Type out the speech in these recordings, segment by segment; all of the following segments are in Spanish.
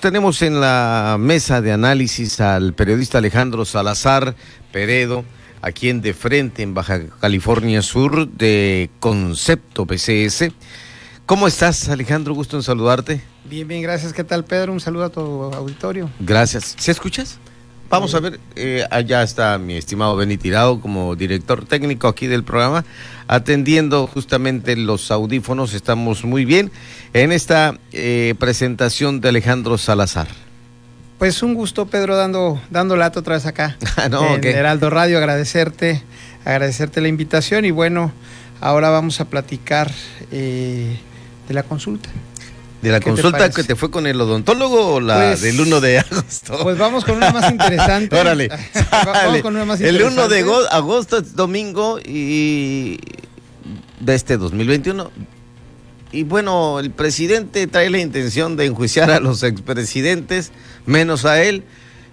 tenemos en la mesa de análisis al periodista Alejandro Salazar Peredo, aquí en De Frente, en Baja California Sur, de Concepto PCS. ¿Cómo estás, Alejandro? Gusto en saludarte. Bien, bien, gracias. ¿Qué tal, Pedro? Un saludo a tu auditorio. Gracias. ¿Se escuchas? Vamos a ver, eh, allá está mi estimado Benny Tirado como director técnico aquí del programa, atendiendo justamente los audífonos. Estamos muy bien en esta eh, presentación de Alejandro Salazar. Pues un gusto, Pedro, dando, dando lato otra vez acá. Ah, no, en ok. Heraldo Radio, agradecerte, agradecerte la invitación y bueno, ahora vamos a platicar eh, de la consulta. ¿De la ¿Qué te consulta que te fue con el odontólogo o la Pues- del 1 de agosto? Pues vamos con una más interesante. Órale. vamos con una más el 1 de interesante. ago- agosto es domingo y de este 2021. Y bueno, el presidente trae la intención de enjuiciar a los expresidentes, menos a él.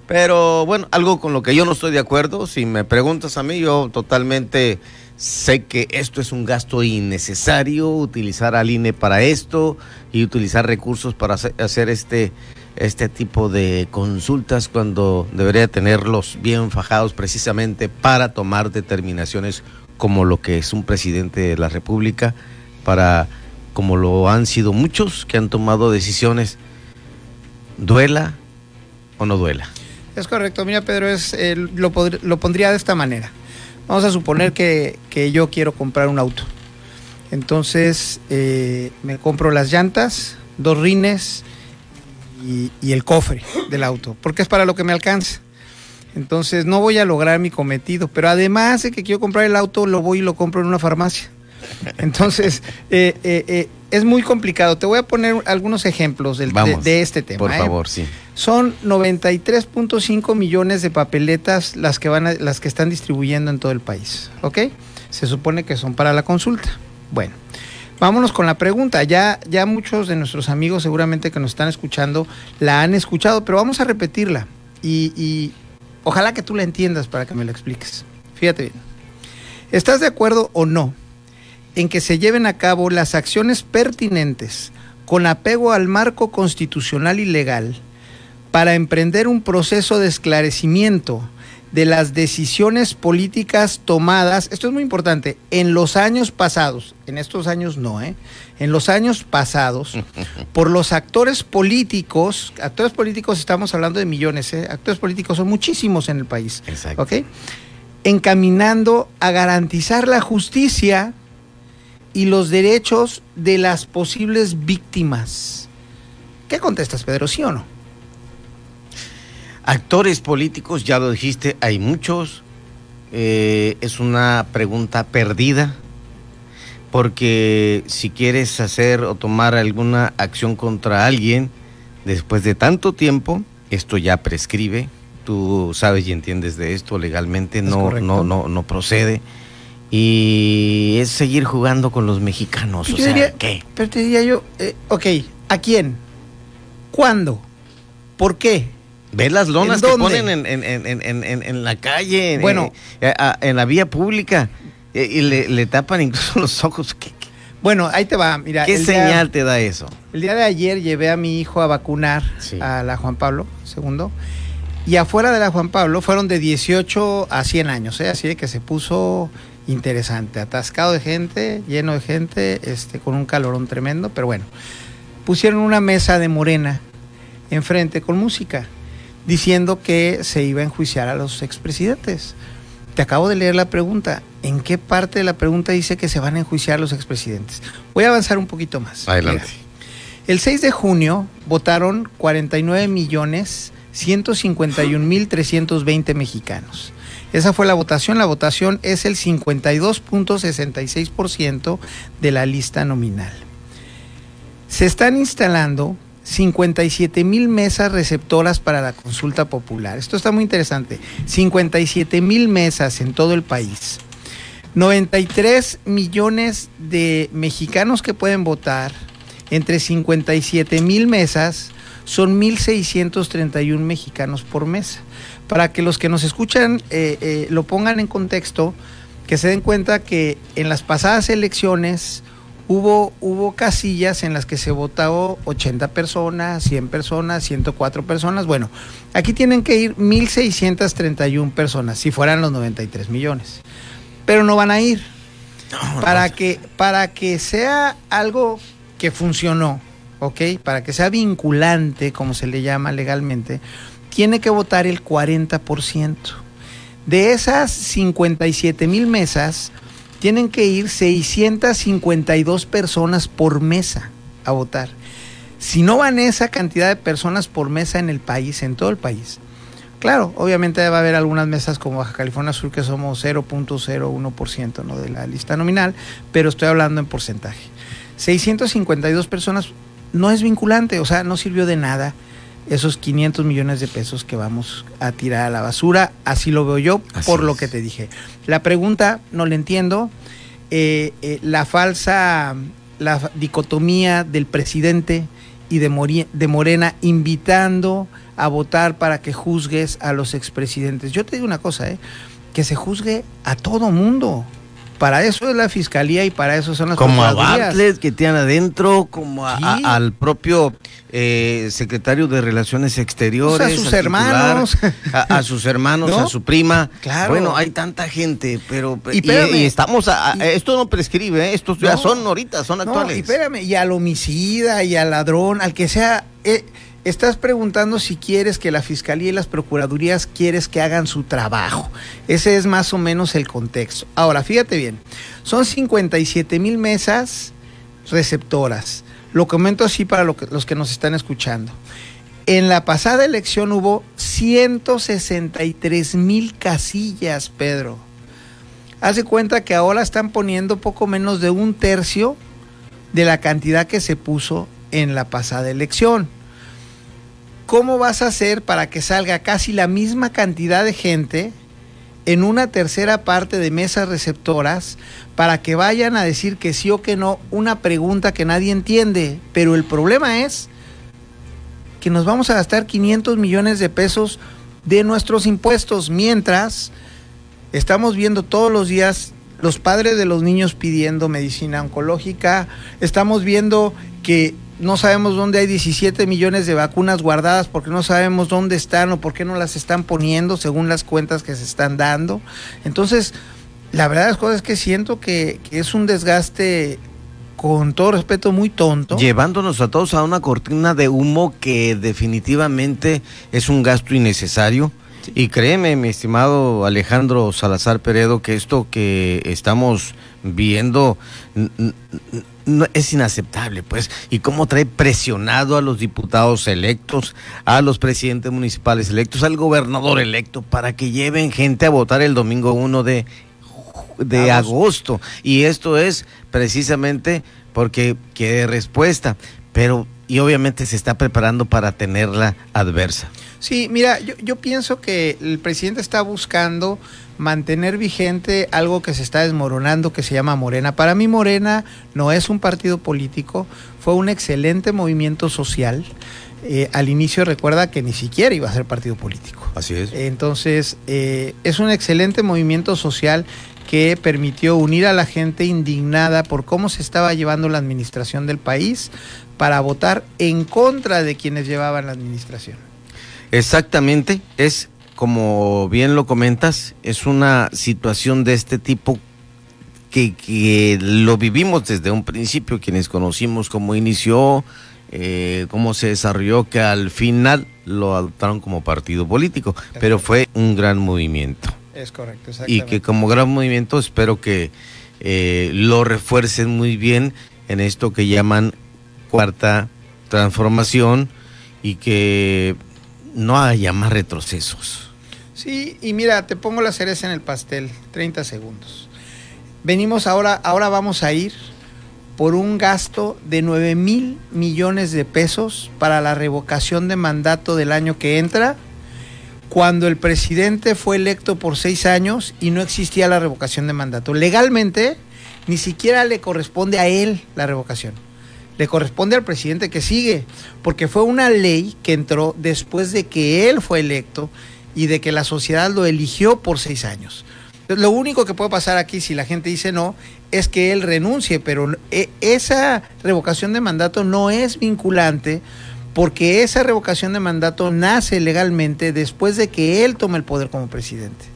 Pero bueno, algo con lo que yo no estoy de acuerdo. Si me preguntas a mí, yo totalmente sé que esto es un gasto innecesario, utilizar al INE para esto y utilizar recursos para hacer- este, este tipo de consultas cuando debería tenerlos bien fajados precisamente para tomar determinaciones como lo que es un presidente de la República, para como lo han sido muchos que han tomado decisiones, duela o no duela. Es correcto, mira Pedro, es, eh, lo, lo pondría de esta manera. Vamos a suponer que, que yo quiero comprar un auto. Entonces eh, me compro las llantas, dos rines y, y el cofre del auto, porque es para lo que me alcanza. Entonces no voy a lograr mi cometido, pero además de que quiero comprar el auto, lo voy y lo compro en una farmacia. Entonces eh, eh, eh, es muy complicado. Te voy a poner algunos ejemplos del- de, Vamos, de este tema. Por ¿eh? favor, sí. Son 93.5 millones de papeletas las que van a- las que están distribuyendo en todo el país, ¿ok? Se supone que son para la consulta. Bueno, vámonos con la pregunta. Ya ya muchos de nuestros amigos seguramente que nos están escuchando la han escuchado, pero vamos a repetirla y, y ojalá que tú la entiendas para que me lo expliques. Fíjate bien. ¿Estás de acuerdo o no en que se lleven a cabo las acciones pertinentes con apego al marco constitucional y legal para emprender un proceso de esclarecimiento de las decisiones políticas tomadas, esto es muy importante, en los años pasados, en estos años no, ¿eh? en los años pasados, por los actores políticos, actores políticos estamos hablando de millones, ¿eh? actores políticos son muchísimos en el país, Exacto. ¿ok? Encaminando a garantizar la justicia y los derechos de las posibles víctimas. ¿Qué contestas, Pedro? ¿Sí o no? Actores políticos, ya lo dijiste, hay muchos. Eh, es una pregunta perdida. Porque si quieres hacer o tomar alguna acción contra alguien, después de tanto tiempo, esto ya prescribe. Tú sabes y entiendes de esto legalmente, no, no, no, no procede. Y es seguir jugando con los mexicanos. O Yo sea, diría- ¿qué? Pero te diría yo, eh, ok, ¿a quién? ¿Cuándo? ¿Por qué? Ve las lonas ¿En que ponen en, en- en- en- la calle, en- Bueno. eh, en la vía pública, y le, le tapan incluso los ojos. ¿Qué, qué- Bueno, ahí te va. Mira, qué día- señal te da eso? el día de ayer llevé a mi hijo a vacunar Sí. a la Juan Pablo II. Y afuera de la Juan Pablo fueron de 18 a 100 años, ¿eh? así que se puso interesante, atascado de gente, lleno de gente, este, con un calorón tremendo, pero bueno, pusieron una mesa de morena enfrente con música, diciendo que se iba a enjuiciar a los expresidentes. Te acabo de leer la pregunta. ¿En qué parte de la pregunta dice que se van a enjuiciar los expresidentes? Voy a avanzar un poquito más. Adelante. Mira, el 6 de junio votaron 49 millones 151 mil 320 mexicanos. Esa fue la votación. La votación es el 52.66% de la lista nominal. Se están instalando 57 mil mesas receptoras para la consulta popular. Esto está muy interesante. 57 mil mesas en todo el país. 93 millones de mexicanos que pueden votar entre 57 mil mesas son 1.631 mexicanos por mesa. Para que los que nos escuchan eh, eh, lo pongan en contexto, que se den cuenta que en las pasadas elecciones hubo, hubo casillas en las que se votó 80 personas, 100 personas, 104 personas. Bueno, aquí tienen que ir 1.631 personas, si fueran los 93 millones. Pero no van a ir. para, que, para que sea algo que funcionó, ¿ok? Para que sea vinculante, como se le llama legalmente, tiene que votar el 40%. De esas 57 mil mesas, tienen que ir 652 personas por mesa a votar. Si no van esa cantidad de personas por mesa en el país, en todo el país, claro, obviamente va a haber algunas mesas como Baja California Sur que somos 0.01% ¿no? de la lista nominal, pero estoy hablando en porcentaje. 652 personas no es vinculante, o sea, no sirvió de nada esos 500 millones de pesos que vamos a tirar a la basura. Así lo veo yo, por lo que te dije. La pregunta, no la entiendo. Eh, eh, la falsa la dicotomía del presidente y de, de Morena invitando a votar para que juzgues a los expresidentes. Yo te digo una cosa, ¿eh? que se juzgue a todo mundo. Para eso es la fiscalía y para eso son las Como a Bartlett que tiene adentro, como al propio eh, secretario de Relaciones Exteriores. Pues a sus hermanos. a, sus hermanos, a su prima. Claro. Bueno, hay tanta gente, pero. Y, estamos. esto no prescribe, ¿eh? estos ya son ahorita, son actuales. y espérame, y al homicida, y al ladrón, al que sea. Eh, Estás preguntando si quieres que la Fiscalía y las Procuradurías quieres que hagan su trabajo. Ese es más o menos el contexto. Ahora, fíjate bien, son 57 mil mesas receptoras. Lo comento así para los que nos están escuchando. En la pasada elección hubo 163 mil casillas, Pedro. Haz cuenta que ahora están poniendo poco menos de un tercio de la cantidad que se puso en la pasada elección. ¿Cómo vas a hacer para que salga casi la misma cantidad de gente en una tercera parte de mesas receptoras para que vayan a decir que sí o que no una pregunta que nadie entiende? Pero el problema es que nos vamos a gastar 500 millones de pesos de nuestros impuestos mientras estamos viendo todos los días los padres de los niños pidiendo medicina oncológica, estamos viendo que no sabemos dónde hay 17 millones de vacunas guardadas porque no sabemos dónde están o por qué no las están poniendo según las cuentas que se están dando. Entonces, la verdad las cosas es que siento que, es un desgaste con todo respeto muy tonto. Llevándonos a todos a una cortina de humo que definitivamente es un gasto innecesario. Y créeme, mi estimado Alejandro Salazar Peredo, que esto que estamos viendo no, es inaceptable, pues. Y cómo trae presionado a los diputados electos, a los presidentes municipales electos, al gobernador electo, para que lleven gente a votar el domingo 1 de, de agosto. Y esto es precisamente porque quiere respuesta, pero y obviamente se está preparando para tenerla adversa. Sí, mira, yo, yo pienso que el presidente está buscando mantener vigente algo que se está desmoronando que se llama Morena. Para mí Morena no es un partido político, fue un excelente movimiento social. Eh, al inicio recuerda que ni siquiera iba a ser partido político. Así es. Entonces, eh, es un excelente movimiento social que permitió unir a la gente indignada por cómo se estaba llevando la administración del país para votar en contra de quienes llevaban la administración. Exactamente, es como bien lo comentas, es una situación de este tipo que, lo vivimos desde un principio, quienes conocimos cómo inició, eh, cómo se desarrolló, que al final lo adoptaron como partido político, pero fue un gran movimiento. Es correcto, Y que como gran movimiento espero que eh, lo refuercen muy bien en esto que llaman cuarta transformación y que no haya más retrocesos. Sí, y mira, te pongo la cereza en el pastel, 30 segundos. Venimos ahora, ahora vamos a ir por un gasto de 9 mil millones de pesos para la revocación de mandato del año que entra, cuando el presidente fue electo por seis años y no existía la revocación de mandato. Legalmente, ni siquiera le corresponde a él la revocación. Le corresponde al presidente que sigue, porque fue una ley que entró después de que él fue electo y de que la sociedad lo eligió por seis años. Lo único que puede pasar aquí si la gente dice no es que él renuncie, pero e, esa revocación de mandato no es vinculante porque esa revocación de mandato nace legalmente después de que él tome el poder como presidente.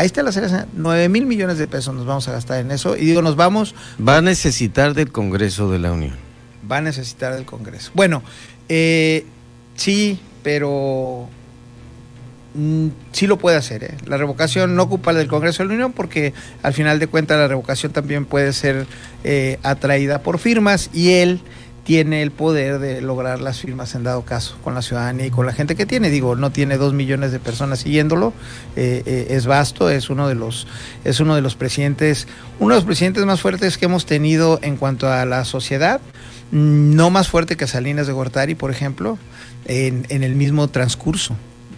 Ahí está la cereza, 9 mil millones de pesos nos vamos a gastar en eso y digo, nos vamos... Va a necesitar del Congreso de la Unión. Va a necesitar del Congreso. Bueno, eh, sí, pero Mm, sí lo puede hacer. ¿eh? La revocación no ocupa del Congreso de la Unión porque al final de cuentas la revocación también puede ser eh, atraída por firmas y él tiene el poder de lograr las firmas en dado caso con la ciudadanía y con la gente que tiene. Digo, no tiene dos millones de personas siguiéndolo, eh, es vasto, es uno de los es uno de los presidentes, uno de los presidentes más fuertes que hemos tenido en cuanto a la sociedad, no más fuerte que Salinas de Gortari, por ejemplo, en, en el mismo transcurso.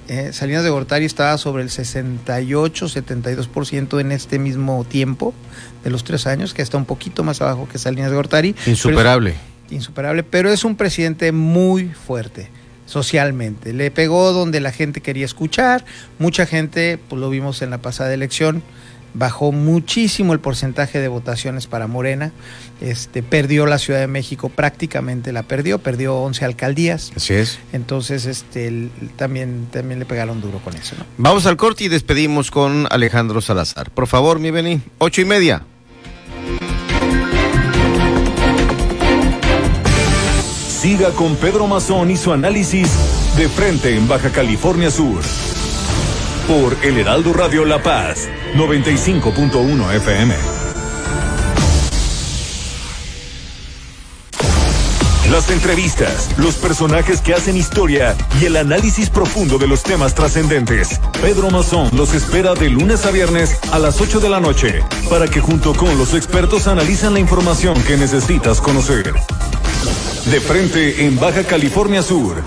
Eh, Salinas de Gortari estaba sobre el 68-72% en este mismo tiempo de los tres años, que está un poquito más abajo que Salinas de Gortari. Insuperable. Insuperable, pero es un presidente muy fuerte socialmente. Le pegó donde la gente quería escuchar. Mucha gente, pues lo vimos en la pasada elección, bajó muchísimo el porcentaje de votaciones para Morena. Este, perdió la Ciudad de México, prácticamente la perdió, perdió 11 alcaldías. Así es. Entonces, este, también, también le pegaron duro con eso. Vamos al corte y despedimos con Alejandro Salazar. Por favor, mi Beni, ocho y media. Siga con Pedro Mazón y su análisis de frente en Baja California Sur por El Heraldo Radio La Paz, 95.1 FM. Las entrevistas, los personajes que hacen historia y el análisis profundo de los temas trascendentes. Pedro Mazón los espera de lunes a viernes a las 8 de la noche para que junto con los expertos analicen la información que necesitas conocer. De frente en Baja California Sur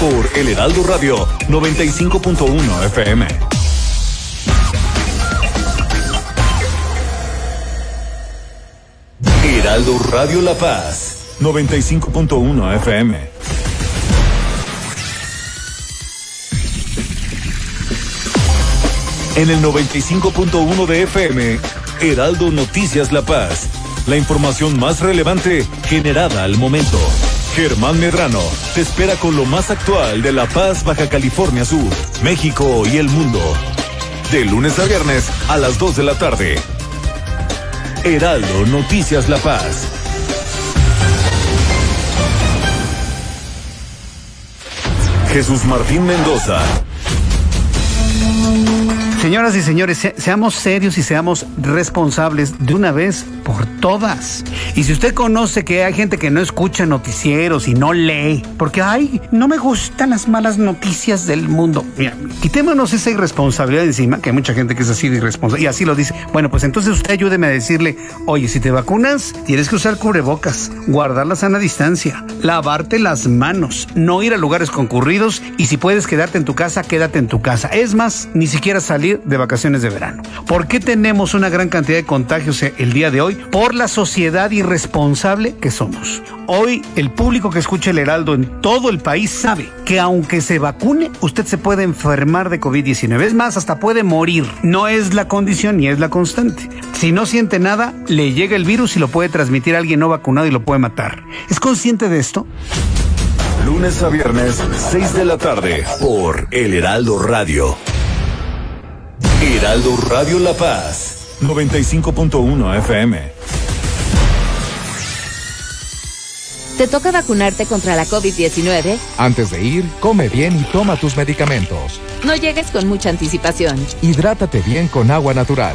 por El Heraldo Radio 95.1 FM. Heraldo Radio La Paz 95.1 FM. En el 95.1 de FM, Heraldo Noticias La Paz. La información más relevante generada al momento. Germán Medrano te espera con lo más actual de La Paz, Baja California Sur, México y el mundo. De lunes a viernes a las 2 de la tarde. Heraldo Noticias La Paz. Jesús Martín Mendoza Señoras y señores, seamos serios y seamos responsables de una vez por todas. Y si usted conoce que hay gente que no escucha noticieros y no lee, porque ay, no me gustan las malas noticias del mundo. Mira, quitémonos esa irresponsabilidad encima, que hay mucha gente que es así de irresponsable y así lo dice. Bueno, pues entonces usted ayúdeme a decirle, oye, si te vacunas, tienes que usar cubrebocas, guardar la sana distancia, lavarte las manos, no ir a lugares concurridos y si puedes quedarte en tu casa, quédate en tu casa. Es más, ni siquiera salir de vacaciones de verano. ¿Por qué tenemos una gran cantidad de contagios el día de hoy? Por la sociedad irresponsable que somos. Hoy el público que escucha el Heraldo en todo el país sabe que aunque se vacune, usted se puede enfermar de COVID-19. Es más, hasta puede morir. No es la condición ni es la constante. Si no siente nada, le llega el virus y lo puede transmitir a alguien no vacunado y lo puede matar. ¿Es consciente de esto? Lunes a viernes, 6 de la tarde, por El Heraldo Radio. Heraldo Radio La Paz, 95.1 FM. ¿Te toca vacunarte contra la COVID-19? Antes de ir, come bien y toma tus medicamentos. No llegues con mucha anticipación. Hidrátate bien con agua natural.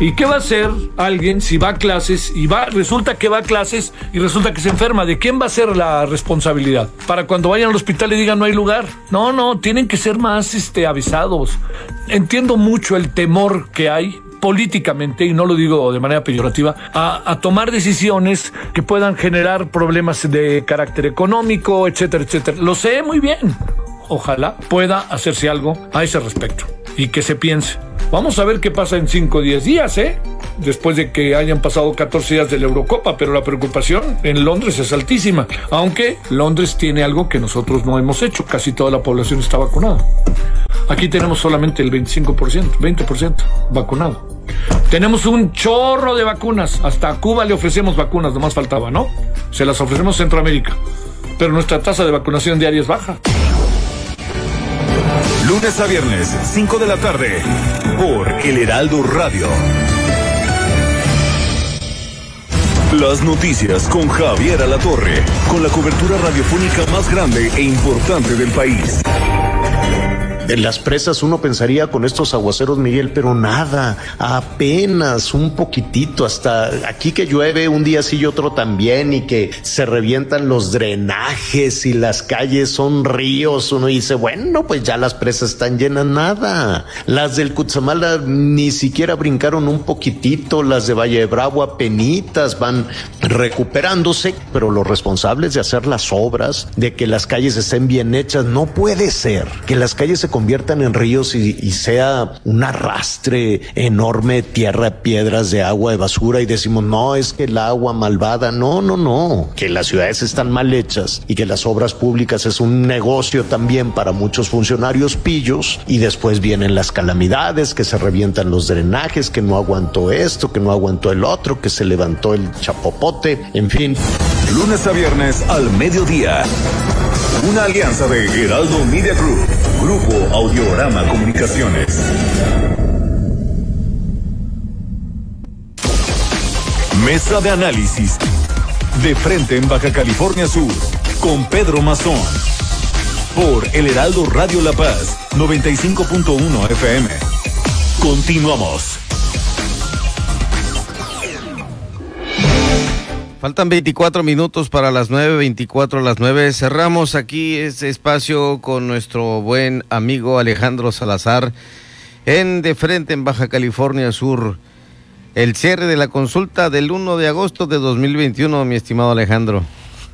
¿Y qué va a hacer alguien si va a clases y va, resulta que va a clases y resulta que se enferma? ¿De quién va a ser la responsabilidad? Para cuando vayan al hospital y digan no hay lugar. No, no, tienen que ser más este, avisados. Entiendo mucho el temor que hay políticamente, y no lo digo de manera peyorativa, a, a tomar decisiones que puedan generar problemas de carácter económico, etcétera, etcétera. Lo sé muy bien. Ojalá pueda hacerse algo a ese respecto y que se piense. Vamos a ver qué pasa en 5 o 10 días, ¿eh? Después de que hayan pasado 14 días de la Eurocopa, pero la preocupación en Londres es altísima. Aunque Londres tiene algo que nosotros no hemos hecho, casi toda la población está vacunada. Aquí tenemos solamente el 25%, 20% vacunado. Tenemos un chorro de vacunas. Hasta a Cuba le ofrecemos vacunas, nomás faltaba, ¿no? Se las ofrecemos a Centroamérica. Pero nuestra tasa de vacunación diaria es baja. Lunes a viernes, 5 de la tarde, por El Heraldo Radio. Las noticias con Javier Alatorre, con la cobertura radiofónica más grande e importante del país. En las presas uno pensaría con estos aguaceros, Miguel, pero nada, apenas un poquitito, hasta aquí que llueve un día sí y otro también, y que se revientan los drenajes y las calles son ríos. Uno dice, bueno, pues ya las presas están llenas, nada. Las del Cutzamala ni siquiera brincaron un poquitito, las de Valle de Bravo apenitas van recuperándose, pero los responsables de hacer las obras, de que las calles estén bien hechas, no puede ser que las calles se conviertan en ríos y, sea un arrastre enorme, tierra, piedras de agua, de basura y decimos, no, es que el agua malvada, no, no, no, que las ciudades están mal hechas y que las obras públicas es un negocio también para muchos funcionarios pillos y después vienen las calamidades, que se revientan los drenajes, que no aguantó esto, que no aguantó el otro, que se levantó el chapopote, en fin. Lunes a viernes al mediodía. Una alianza de Heraldo Media Group, Grupo Audiorama Comunicaciones. Mesa de análisis. De frente en Baja California Sur, con Pedro Mazón. Por El Heraldo Radio La Paz, 95.1 FM. Continuamos. Faltan 24 minutos para las 9, 24 a las 9. Cerramos aquí este espacio con nuestro buen amigo Alejandro Salazar en De Frente en Baja California Sur. El cierre de la consulta del 1 de agosto de 2021, mi estimado Alejandro.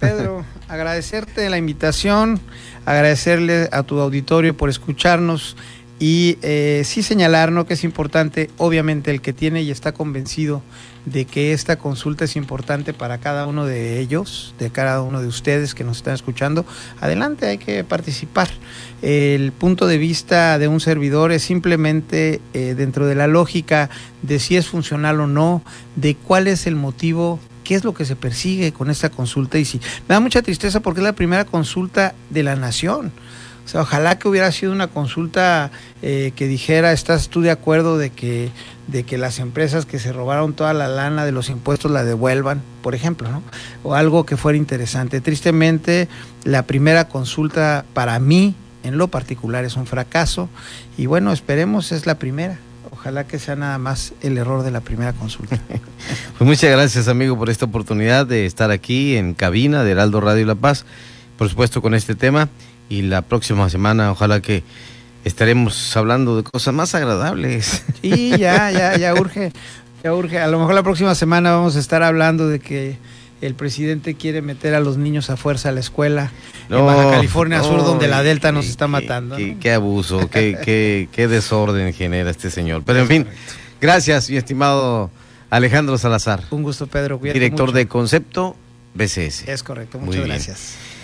Pedro, agradecerte la invitación, agradecerle a tu auditorio por escucharnos y eh, sí señalar ¿no? que es importante, obviamente, el que tiene y está convencido de que esta consulta es importante para cada uno de ellos, de cada uno de ustedes que nos están escuchando. Adelante, hay que participar. El punto de vista de un servidor es simplemente eh, dentro de la lógica de si es funcional o no, de cuál es el motivo qué es lo que se persigue con esta consulta y si me da mucha tristeza porque es la primera consulta de la nación. O sea, ojalá que hubiera sido una consulta eh, que dijera, ¿estás tú de acuerdo de que, de que las empresas que se robaron toda la lana de los impuestos la devuelvan, por ejemplo, ¿no? O algo que fuera interesante. Tristemente, la primera consulta para mí, en lo particular, es un fracaso. Y bueno, esperemos, es la primera. Ojalá que sea nada más el error de la primera consulta. pues muchas gracias, amigo, por esta oportunidad de estar aquí en cabina de Heraldo Radio La Paz, por supuesto, con este tema y la próxima semana ojalá que estaremos hablando de cosas más agradables. Sí, ya, ya, ya urge, ya urge. A lo mejor la próxima semana vamos a estar hablando de que el presidente quiere meter a los niños a fuerza a la escuela no, en Baja California no, Sur, donde la Delta nos está matando. Qué, ¿no? qué abuso, qué, qué, qué, desorden genera este señor. Pero en fin, gracias, mi estimado Alejandro Salazar. Un gusto, Pedro. Cuídate Director mucho. de Concepto BCS. Es correcto, muchas Muy gracias. Bien.